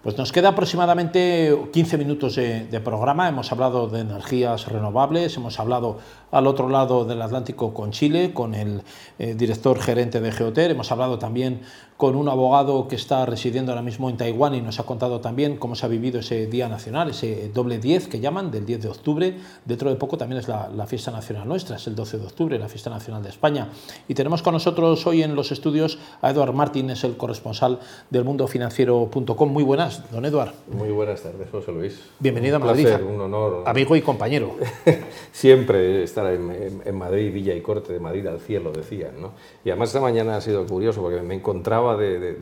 Pues nos queda aproximadamente 15 minutos de, programa. Hemos hablado de energías renovables, hemos hablado al otro lado del Atlántico con Chile, con el eh, director gerente de Geoter, hemos hablado también con un abogado que está residiendo ahora mismo en Taiwán y nos ha contado también cómo se ha vivido ese Día Nacional, ese doble 10 que llaman, del 10 de octubre. Dentro de poco también es la, fiesta nacional nuestra, es el 12 de octubre, la fiesta nacional de España. Y tenemos con nosotros hoy en los estudios a Eduard Martín, es el corresponsal del mundofinanciero.com. Muy buenas, don Eduard. Muy buenas tardes, José Luis. Bienvenido un a Madrid. Placer, un honor. Amigo y compañero. Siempre estar en, Madrid, Villa y Corte, de Madrid al cielo, decían. ¿no? Y además esta mañana ha sido curioso porque me encontraba de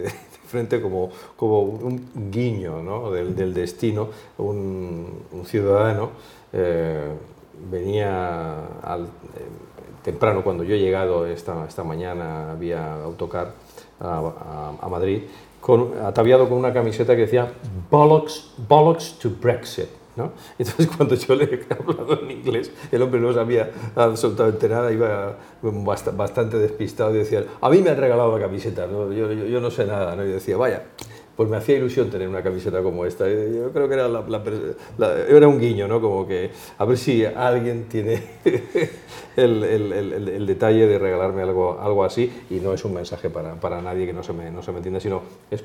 frente como, como un guiño ¿no? del, destino, un, ciudadano eh, venía al, eh, temprano cuando yo he llegado esta, esta mañana vía autocar a, a, Madrid, con, ataviado con una camiseta que decía Bollocks, Bollocks to Brexit. Entonces cuando yo le he hablado en inglés, el hombre no sabía absolutamente nada, iba bastante despistado y decía, a mí me han regalado la camiseta, yo, yo, no sé nada, ¿no? y decía, vaya, pues me hacía ilusión tener una camiseta como esta. Yo creo que era, era un guiño, ¿no? Como que a ver si alguien tiene el, detalle de regalarme algo, así y no es un mensaje para, nadie que no se me, no entienda, sino es eh,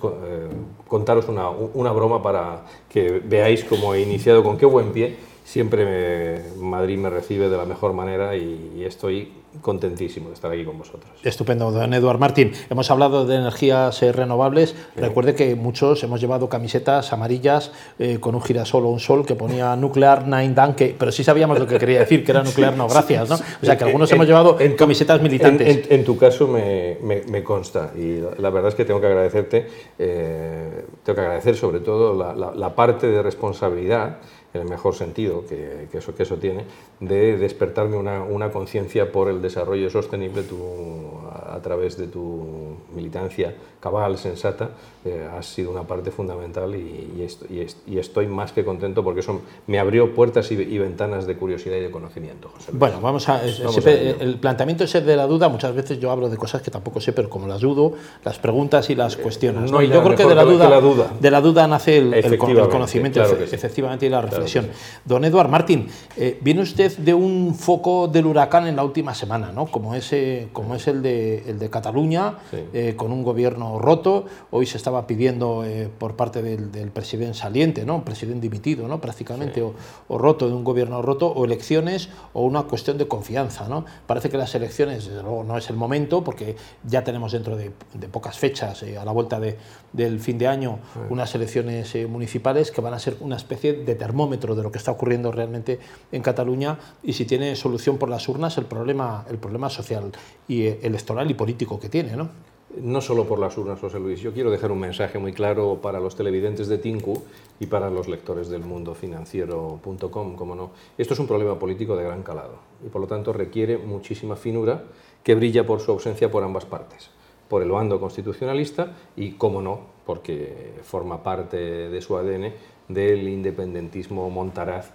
contaros una broma para que veáis cómo he iniciado, con qué buen pie. Siempre Madrid me recibe de la mejor manera y estoy contentísimo de estar aquí con vosotros. Estupendo, don Eduard Martín. Hemos hablado de energías eh, renovables. Recuerde que muchos hemos llevado camisetas amarillas eh, con un girasol o un sol que ponía Nuclear Nine Danke, pero sí sabíamos lo que quería decir, que era nuclear no gracias, ¿no? O sea, que algunos hemos llevado en, camisetas militantes. En, tu caso me, me, consta y la verdad es que tengo que agradecerte, eh, tengo que agradecer sobre todo la, la parte de responsabilidad en el mejor sentido que, eso, que eso tiene, de despertarme una, una conciencia por el desarrollo sostenible tu, a, través de tu militancia cabal, sensata, eh, ha sido una parte fundamental y, y, estoy más que contento porque eso me abrió puertas y, ventanas de curiosidad y de conocimiento. Bueno, vamos a... el planteamiento ese de la duda, muchas veces yo hablo de cosas que tampoco sé, pero como las dudo, las preguntas y las cuestiones. ¿no? yo creo que de la, duda, de la duda nace el, conocimiento, efectivamente, y la reflexión. Don Eduard Martín, eh, viene usted de un foco del huracán en la última semana, ¿no? como, ese, como es el de, el de Cataluña, eh, con un gobierno roto. Hoy se estaba pidiendo eh, por parte del, presidente saliente, ¿no? presidente dimitido ¿no? prácticamente, o, roto de un gobierno roto, o elecciones, o una cuestión de confianza. ¿no? Parece que las elecciones, desde luego, no es el momento, porque ya tenemos dentro de, pocas fechas, a la vuelta de, del fin de año, unas elecciones municipales que van a ser una especie de termómetro de lo que está ocurriendo realmente en Cataluña y si tiene solución por las urnas el problema, el problema social y eh, electoral y político que tiene. ¿no? No solo por las urnas, José Luis. Yo quiero dejar un mensaje muy claro para los televidentes de Tinku y para los lectores del mundo financiero.com, como no. Esto es un problema político de gran calado y por lo tanto requiere muchísima finura que brilla por su ausencia por ambas partes por el bando constitucionalista y, como no, porque forma parte de su ADN, del independentismo montaraz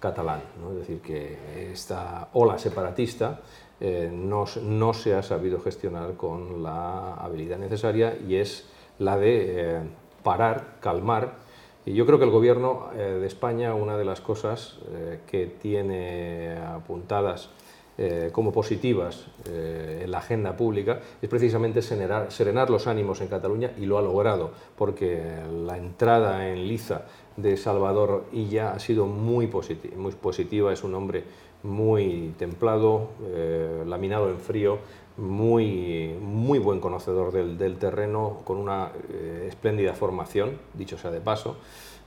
catalán. Es decir, que esta ola separatista eh, no, no, se ha sabido gestionar con la habilidad necesaria y es la de eh, parar, calmar. Y yo creo que el gobierno eh, de España, una de las cosas que tiene apuntadas como positivas en la agenda pública es precisamente serenar, los ánimos en Cataluña y lo ha logrado, porque la entrada en liza de Salvador Illa ha sido muy, positiva, es un hombre muy templado, eh, laminado en frío, muy, muy buen conocedor del, terreno, con una eh, espléndida formación, dicho sea de paso,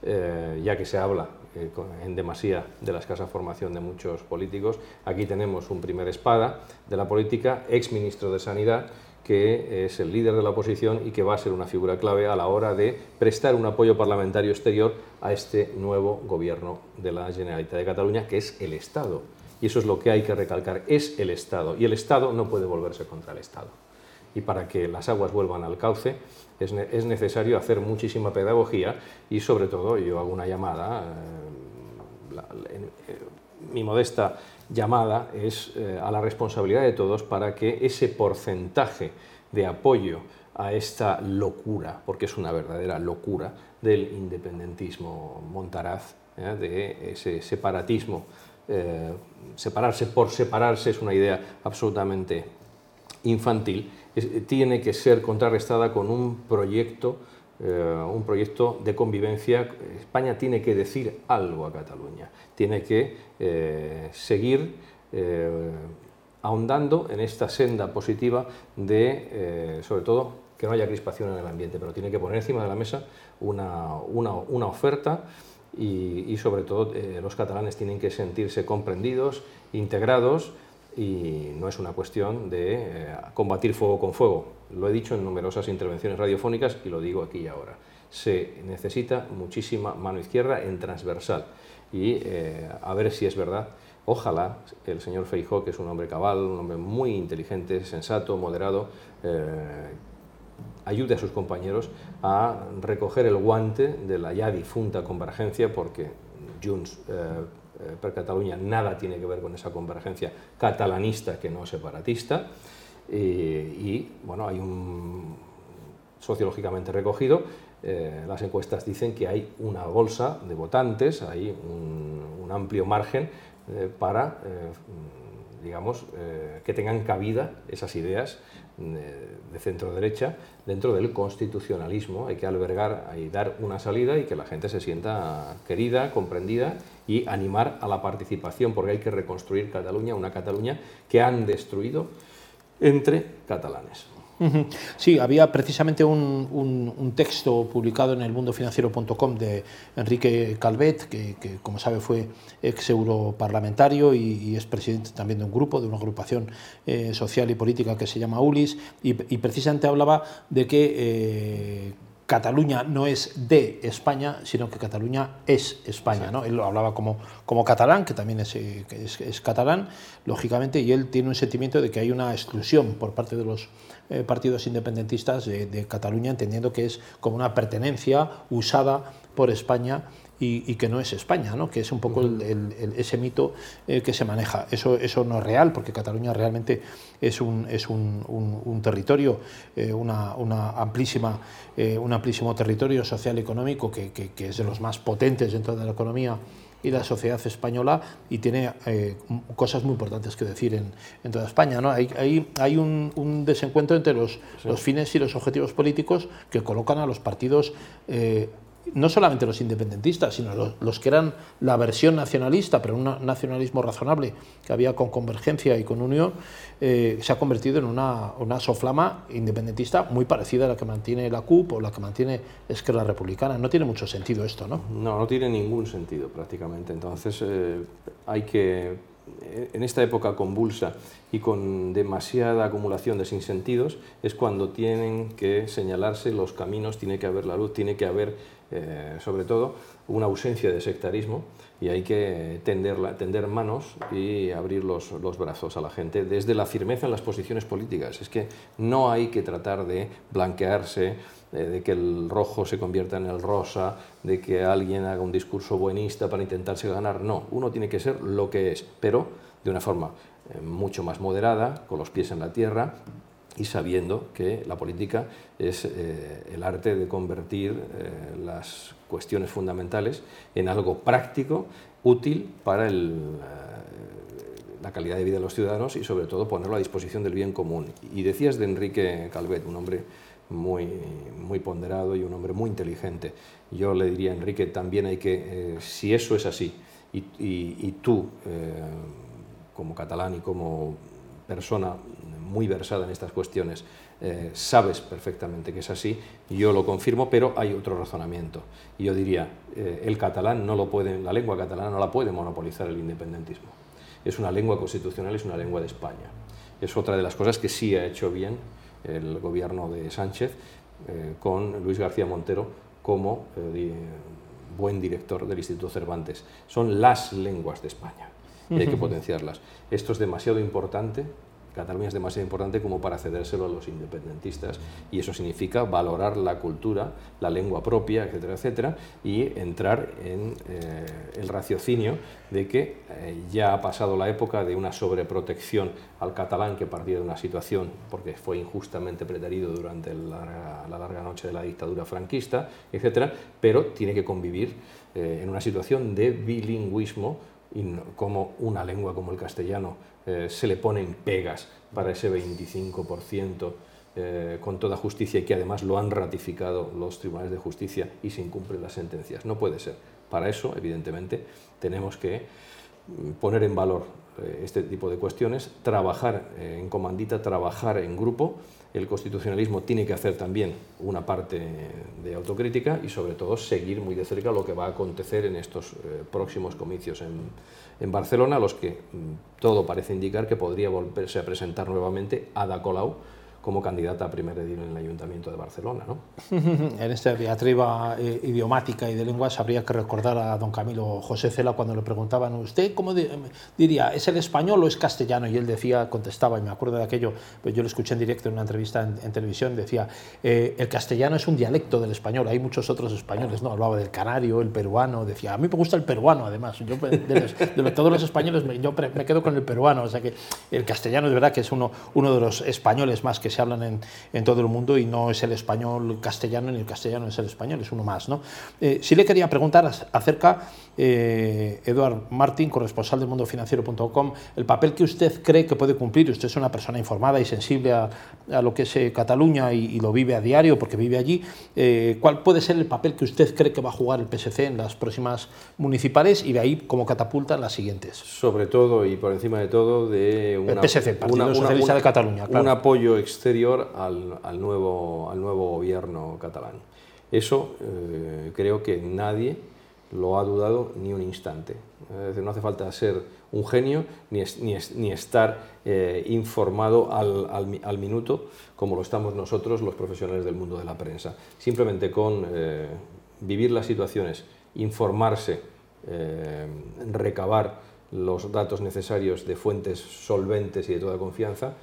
eh, ya que se habla en demasía de la escasa formación de muchos políticos. Aquí tenemos un primer espada de la política, ex ministro de Sanidad, que es el líder de la oposición y que va a ser una figura clave a la hora de prestar un apoyo parlamentario exterior a este nuevo gobierno de la Generalitat de Cataluña, que es el Estado. Y eso es lo que hay que recalcar, es el Estado. Y el Estado no puede volverse contra el Estado. Y para que las aguas vuelvan al cauce es, necesario hacer muchísima pedagogía y sobre todo yo hago una llamada, eh, eh, mi modesta llamada es eh, a la responsabilidad de todos para que ese porcentaje de apoyo a esta locura, porque es una verdadera locura, del independentismo montaraz, de ese separatismo. separarse por separarse es una idea absolutamente infantil, tiene que ser contrarrestada con un proyecto un proyecto de convivencia. España tiene que decir algo a Cataluña, tiene que seguir ahondando en esta senda positiva de, eh, sobre todo, que no haya crispación en el ambiente, pero tiene que poner encima de la mesa una, una, oferta y, sobre todo eh, los catalanes tienen que sentirse comprendidos, integrados y no es una cuestión de eh, combatir fuego con fuego. Lo he dicho en numerosas intervenciones radiofónicas y lo digo aquí y ahora. Se necesita muchísima mano izquierda en transversal y a ver si es verdad Ojalá el señor Feijó, que es un hombre cabal, un hombre muy inteligente, sensato, moderado, eh, ayude a sus compañeros a recoger el guante de la ya difunta convergencia, porque Junts eh, eh, per Cataluña nada tiene que ver con esa convergencia catalanista que no separatista. y bueno, hay un sociológicamente recogido, las encuestas dicen que hay una bolsa de votantes, hay un amplio margen eh, para, eh, digamos, eh, que tengan cabida esas ideas de centro derecha dentro del constitucionalismo. Hay que albergar y dar una salida y que la gente se sienta querida, comprendida y animar a la participación, porque hay que reconstruir Cataluña, una Cataluña que han destruido entre catalanes. Sí, había precisamente un, texto publicado en el mundofinanciero.com de Enrique Calvet, que, como sabe fue ex europarlamentario y, es presidente también de un grupo, de una agrupación eh, social y política que se llama ULIS, y, precisamente hablaba de que eh, Cataluña no es de España, sino que Cataluña es España. ¿no? Él lo hablaba como, como catalán, que también es, es, catalán, lógicamente, y él tiene un sentimiento de que hay una exclusión por parte de los eh, partidos independentistas de, Cataluña, entendiendo que es como una pertenencia usada por España y, que no es España, ¿no? que es un poco ese mito eh, que se maneja. Eso, eso no es real, porque Cataluña realmente es un, es un, territorio, eh, una, una, amplísima, eh, un amplísimo territorio social y económico que, que, es de los más potentes dentro de la economía y la sociedad española y tiene cosas muy importantes que decir en, en toda España. ¿no? Hay, hay, hay un, un, desencuentro entre los, los, fines y los objetivos políticos que colocan a los partidos no solamente los independentistas, sino los, que eran la versión nacionalista, pero un nacionalismo razonable que había con convergencia y con unión, eh, se ha convertido en una, una, soflama independentista muy parecida a la que mantiene la CUP o la que mantiene Esquerra Republicana. No tiene mucho sentido esto, ¿no? No, no tiene ningún sentido prácticamente. Entonces eh, hay que, en esta época convulsa y con demasiada acumulación de sinsentidos, es cuando tienen que señalarse los caminos, tiene que haber la luz, tiene que haber eh, sobre todo una ausencia de sectarismo y hay que tender, tender manos y abrir los, los, brazos a la gente desde la firmeza en las posiciones políticas. Es que no hay que tratar de blanquearse, eh, de que el rojo se convierta en el rosa, de que alguien haga un discurso buenista para intentarse ganar. No, uno tiene que ser lo que es, pero de una forma eh, mucho más moderada, con los pies en la tierra, y sabiendo que la política es eh, el arte de convertir eh, las cuestiones fundamentales en algo práctico, útil para eh, la calidad de vida de los ciudadanos y sobre todo ponerlo a disposición del bien común. Y decías de Enrique Calvet, un hombre muy, muy ponderado y un hombre muy inteligente. Yo le diría Enrique, también hay que, si eso es así, y tú, como catalán y como persona muy versada en estas cuestiones, eh, sabes perfectamente que es así, yo lo confirmo, pero hay otro razonamiento. Y yo diría, eh, el catalán no lo puede, la lengua catalana no la puede monopolizar el independentismo. Es una lengua constitucional, es una lengua de España. Es otra de las cosas que sí ha hecho bien el gobierno de Sánchez eh, con Luis García Montero como buen director del Instituto Cervantes. Son las lenguas de España y hay que potenciarlas. Esto es demasiado importante Cataluña es demasiado importante como para cedérselo a los independentistas y eso significa valorar la cultura, la lengua propia, etcétera, etcétera, y entrar en eh, el raciocinio de que eh, ya ha pasado la época de una sobreprotección al catalán que partía de una situación porque fue injustamente preterido durante la, larga noche de la dictadura franquista, etcétera, pero tiene que convivir eh, en una situación de bilingüismo como una lengua como el castellano eh, se le ponen pegas para ese 25% eh, con toda justicia y que además lo han ratificado los tribunales de justicia y se incumplen las sentencias. No puede ser. Para eso, evidentemente, tenemos que poner en valor eh, este tipo de cuestiones, trabajar en comandita, trabajar en grupo. El constitucionalismo tiene que hacer también una parte de autocrítica y sobre todo seguir muy de cerca lo que va a acontecer en estos próximos comicios en, en Barcelona, los que mm, todo parece indicar que podría volverse a presentar nuevamente Ada Colau como candidata a primer edil en el Ayuntamiento de Barcelona. ¿no? en esta diatriba eh, idiomática y de lenguas habría que recordar a don Camilo José Cela cuando le preguntaban, ¿usted cómo diría, es el español o es castellano? Y él decía, contestaba, y me acuerdo de aquello, pues yo lo escuché en directo en una entrevista en, televisión, decía, eh, el castellano es un dialecto del español, hay muchos otros españoles, ¿no? Hablaba del canario, el peruano, decía, a mí me gusta el peruano además, yo de, todos los españoles me, yo me quedo con el peruano, o sea que el castellano es verdad que es uno, uno de los españoles más que se hablan en, en, todo el mundo y no es el español castellano ni el castellano es el español, es uno más. ¿no? Eh, sí le quería preguntar acerca, eh, Eduard Martín, corresponsal del mundofinanciero.com, el papel que usted cree que puede cumplir. Usted es una persona informada y sensible a, a lo que es eh, Cataluña y, lo vive a diario porque vive allí. Eh, ¿Cuál puede ser el papel que usted cree que va a jugar el PSC en las próximas municipales y de ahí como catapulta las siguientes? Sobre todo y por encima de todo de una, el PSC, Partido Socialista de Cataluña. Un apoyo exterior al, nuevo, al nuevo gobierno catalán. Eso creo que nadie lo ha dudado ni un instante. no hace falta ser un genio ni, ni, estar eh, informado al, al, minuto como lo estamos nosotros, los profesionales del mundo de la prensa. Simplemente con eh, vivir las situaciones, informarse, recabar los datos necesarios de fuentes solventes y de toda confianza,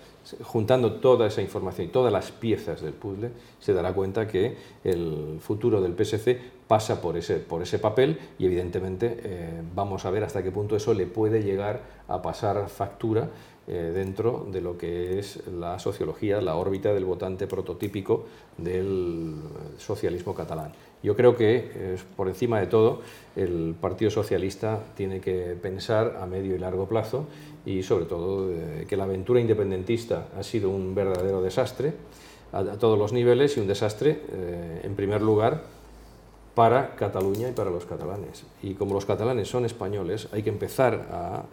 juntando toda esa información y todas las piezas del puzzle, se dará cuenta que el futuro del PSC pasa por ese, por ese papel y evidentemente eh, vamos a ver hasta qué punto eso le puede llegar a pasar factura eh, dentro de lo que es la sociología, la órbita del votante prototípico del socialismo catalán. Yo creo que, por encima de todo, el Partido Socialista tiene que pensar a medio y largo plazo y, sobre todo, eh, que la aventura independentista ha sido un verdadero desastre a, todos los niveles y un desastre, eh, en primer lugar, para Cataluña y para los catalanes. Y como los catalanes son españoles, hay que empezar a,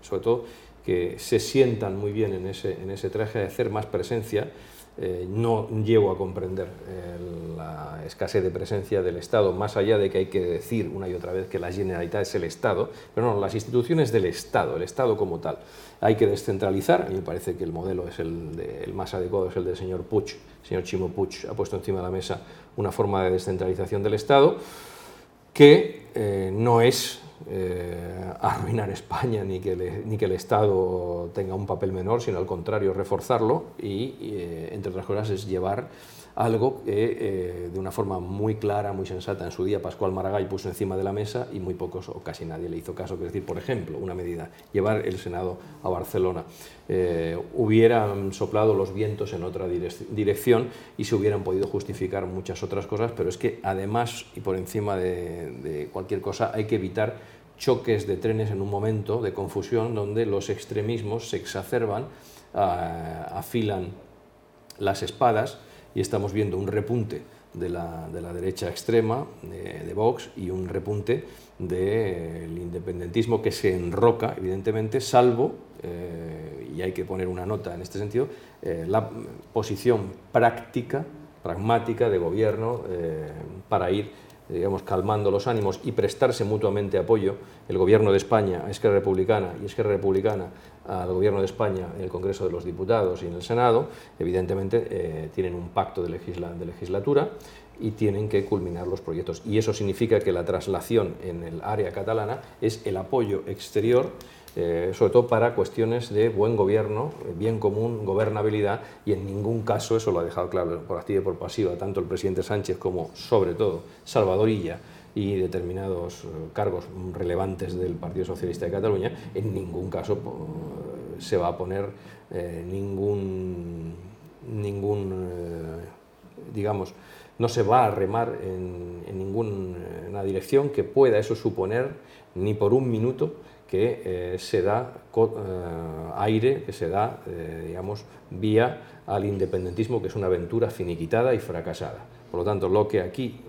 sobre todo, que se sientan muy bien en ese, en ese traje, a hacer más presencia. Eh, no llevo a comprender eh, la escasez de presencia del Estado, más allá de que hay que decir una y otra vez que la Generalitat es el Estado, pero no, las instituciones del Estado, el Estado como tal. Hay que descentralizar, mí me parece que el modelo es el, el más adecuado, es el del señor Puig, señor Chimo Puig ha puesto encima de la mesa una forma de descentralización del Estado que eh, no es eh, arruinar España ni que, ni que el Estado tenga un papel menor, sino al contrario, reforzarlo y, eh, entre otras cosas, es llevar algo que eh, de una forma muy clara, muy sensata, en su día Pascual Maragall puso encima de la mesa y muy pocos o casi nadie le hizo caso. Es decir, por ejemplo, una medida, llevar el Senado a Barcelona. Eh, hubieran soplado los vientos en otra dirección y se hubieran podido justificar muchas otras cosas, pero es que además y por encima de, cualquier cosa hay que evitar choques de trenes en un momento de confusión donde los extremismos se exacerban, ah, afilan las espadas y estamos viendo un repunte de la, de la derecha extrema, de, Vox, y un repunte del independentismo que se enroca, evidentemente, salvo, eh, y hay que poner una nota en este sentido, eh, la posición práctica, pragmática de gobierno eh, para ir digamos, calmando los ánimos y prestarse mutuamente apoyo, el Gobierno de España a Esquerra Republicana y Esquerra Republicana al Gobierno de España en el Congreso de los Diputados y en el Senado, evidentemente eh, tienen un pacto de, de legislatura y tienen que culminar los proyectos. Y eso significa que la traslación en el área catalana es el apoyo exterior eh, sobre todo para cuestiones de buen gobierno, bien común, gobernabilidad, y en ningún caso, eso lo ha dejado claro por activa y por pasiva, tanto el presidente Sánchez como, sobre todo, Salvadorilla y determinados cargos relevantes del Partido Socialista de Cataluña, en ningún caso se va a poner ningún, ningún digamos, no se va a remar en, ninguna dirección que pueda eso suponer ni por un minuto que eh, se da eh, aire, que se da, eh, digamos, vía al independentismo, que es una aventura finiquitada y fracasada. Por lo tanto, lo que aquí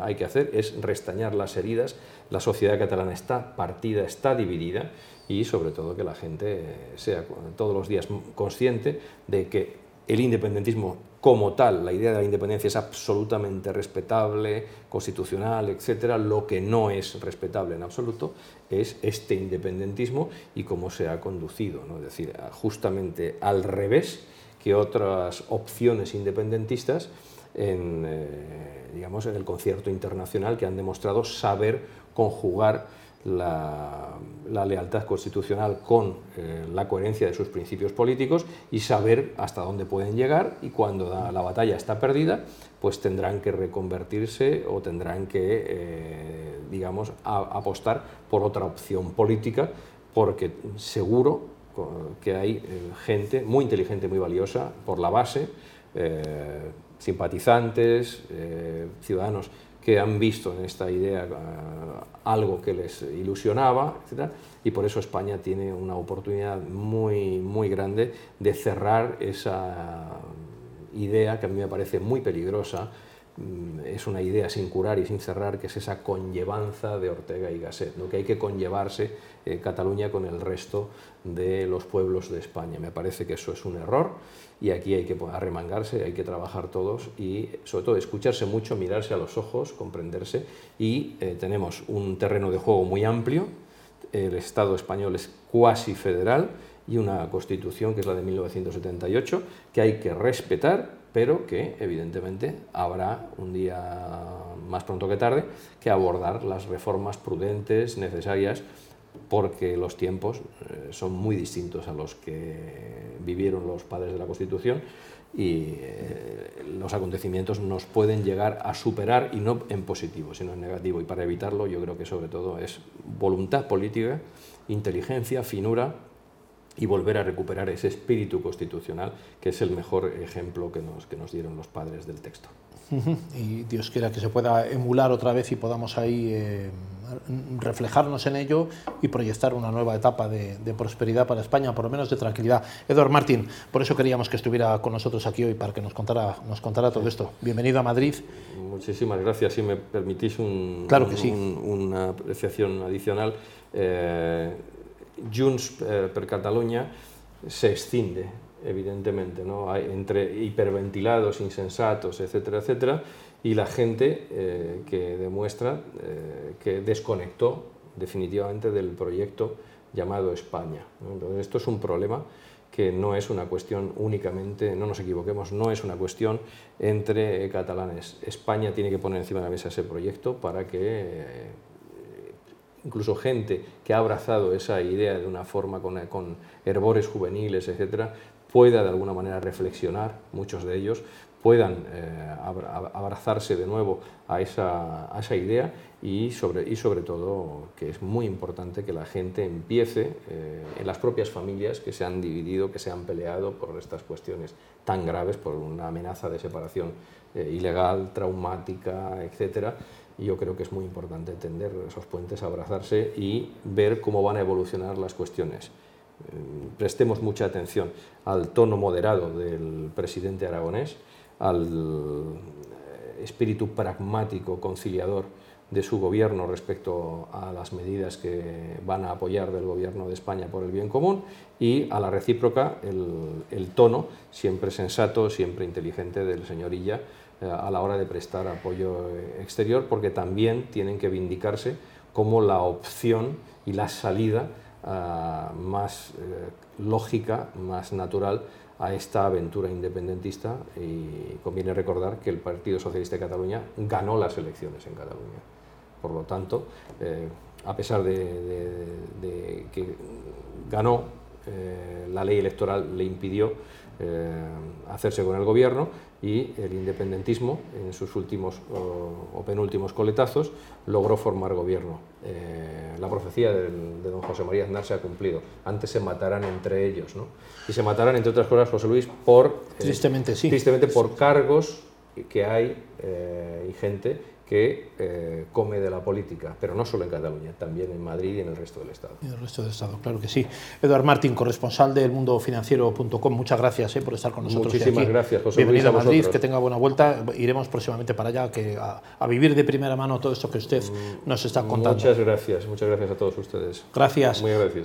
hay que hacer es restañar las heridas. La sociedad catalana está partida, está dividida y sobre todo que la gente sea todos los días consciente de que el independentismo como tal, la idea de la independencia es absolutamente respetable, constitucional, etcétera. Lo que no es respetable en absoluto es este independentismo y cómo se ha conducido, ¿no? es decir, justamente al revés que otras opciones independentistas en, eh, digamos, en el concierto internacional que han demostrado saber conjugar la, lealtad constitucional con eh, la coherencia de sus principios políticos y saber hasta dónde pueden llegar y cuando la, batalla está perdida, pues tendrán que reconvertirse o tendrán que, eh, digamos, apostar por otra opción política, porque seguro que hay eh, gente muy inteligente, muy valiosa por la base, simpatizantes, ciudadanos que han visto en esta idea eh, algo que les ilusionaba, etc. Y por eso España tiene una oportunidad muy, muy grande de cerrar esa idea que a mí me parece muy peligrosa, es una idea sin curar y sin cerrar, que es esa conllevanza de Ortega y Gasset, ¿no? que hay que conllevarse eh, Cataluña con el resto de los pueblos de España. Me parece que eso es un error y aquí hay que arremangarse, hay que trabajar todos y sobre todo escucharse mucho, mirarse a los ojos, comprenderse y eh, tenemos un terreno de juego muy amplio, el Estado español es cuasi federal y una constitución que es la de 1978 que hay que respetar pero que evidentemente habrá un día más pronto que tarde que abordar las reformas prudentes necesarias porque los tiempos eh, son muy distintos a los que vivieron los padres de la Constitución y eh, los acontecimientos nos pueden llegar a superar y no en positivo, sino en negativo. Y para evitarlo yo creo que sobre todo es voluntad política, inteligencia, finura y volver a recuperar ese espíritu constitucional que es el mejor ejemplo que nos, que nos dieron los padres del texto. Y Dios quiera que se pueda emular otra vez y podamos ahí eh, reflejarnos en ello y proyectar una nueva etapa de, prosperidad para España, por lo menos de tranquilidad. Eduard Martín, por eso queríamos que estuviera con nosotros aquí hoy para que nos contara, nos contara todo esto. Bienvenido a Madrid. Muchísimas gracias. Si me permitís un, claro que sí. una apreciación adicional. Eh, Junts eh, per Cataluña se escinde evidentemente, ¿no? Hay entre hiperventilados, insensatos, etcétera, etcétera, y la gente eh, que demuestra eh, que desconectó definitivamente del proyecto llamado España. Entonces, esto es un problema que no es una cuestión únicamente, no nos equivoquemos, no es una cuestión entre catalanes. España tiene que poner encima de la mesa ese proyecto para que incluso gente que ha abrazado esa idea de una forma con, con herbores juveniles, etcétera, pueda de alguna manera reflexionar, muchos de ellos puedan eh, abrazarse de nuevo a esa, idea y sobre, y sobre todo que es muy importante que la gente empiece eh, en las propias familias que se han dividido, que se han peleado por estas cuestiones tan graves, por una amenaza de separación eh, ilegal, traumática, etc. Y yo creo que es muy importante tender esos puentes, abrazarse y ver cómo van a evolucionar las cuestiones. Eh, prestemos mucha atención al tono moderado del presidente aragonés, al eh, espíritu pragmático, conciliador de su gobierno respecto a las medidas que van a apoyar del gobierno de España por el bien común y a la recíproca el, tono siempre sensato, siempre inteligente del señor Illa a la hora de prestar apoyo exterior porque también tienen que vindicarse como la opción y la salida más eh, lógica, más natural a esta aventura independentista y conviene recordar que el Partido Socialista de Cataluña ganó las elecciones en Cataluña. Por lo tanto, a pesar de, que ganó, la ley electoral le impidió hacerse con el gobierno y el independentismo, en sus últimos o, penúltimos coletazos, logró formar gobierno. Eh, la profecía de, don José María Aznar se ha cumplido. Antes se matarán entre ellos, ¿no? Y se matarán, entre otras cosas, José Luis, por... Eh, tristemente, sí. Tristemente por cargos que hay eh, y gente que eh, come de la política, pero no solo en Cataluña, también en Madrid y en el resto del Estado. Y en el resto del Estado, claro que sí. Eduard Martín, corresponsal del mundofinanciero.com, muchas gracias eh, por estar con nosotros. Muchísimas gracias, José Bienvenido a Madrid, que tenga buena vuelta. Iremos próximamente para allá que a, vivir de primera mano todo esto que usted mm, nos está contando. Muchas gracias, muchas gracias a todos ustedes. Gracias. Muy agradecido.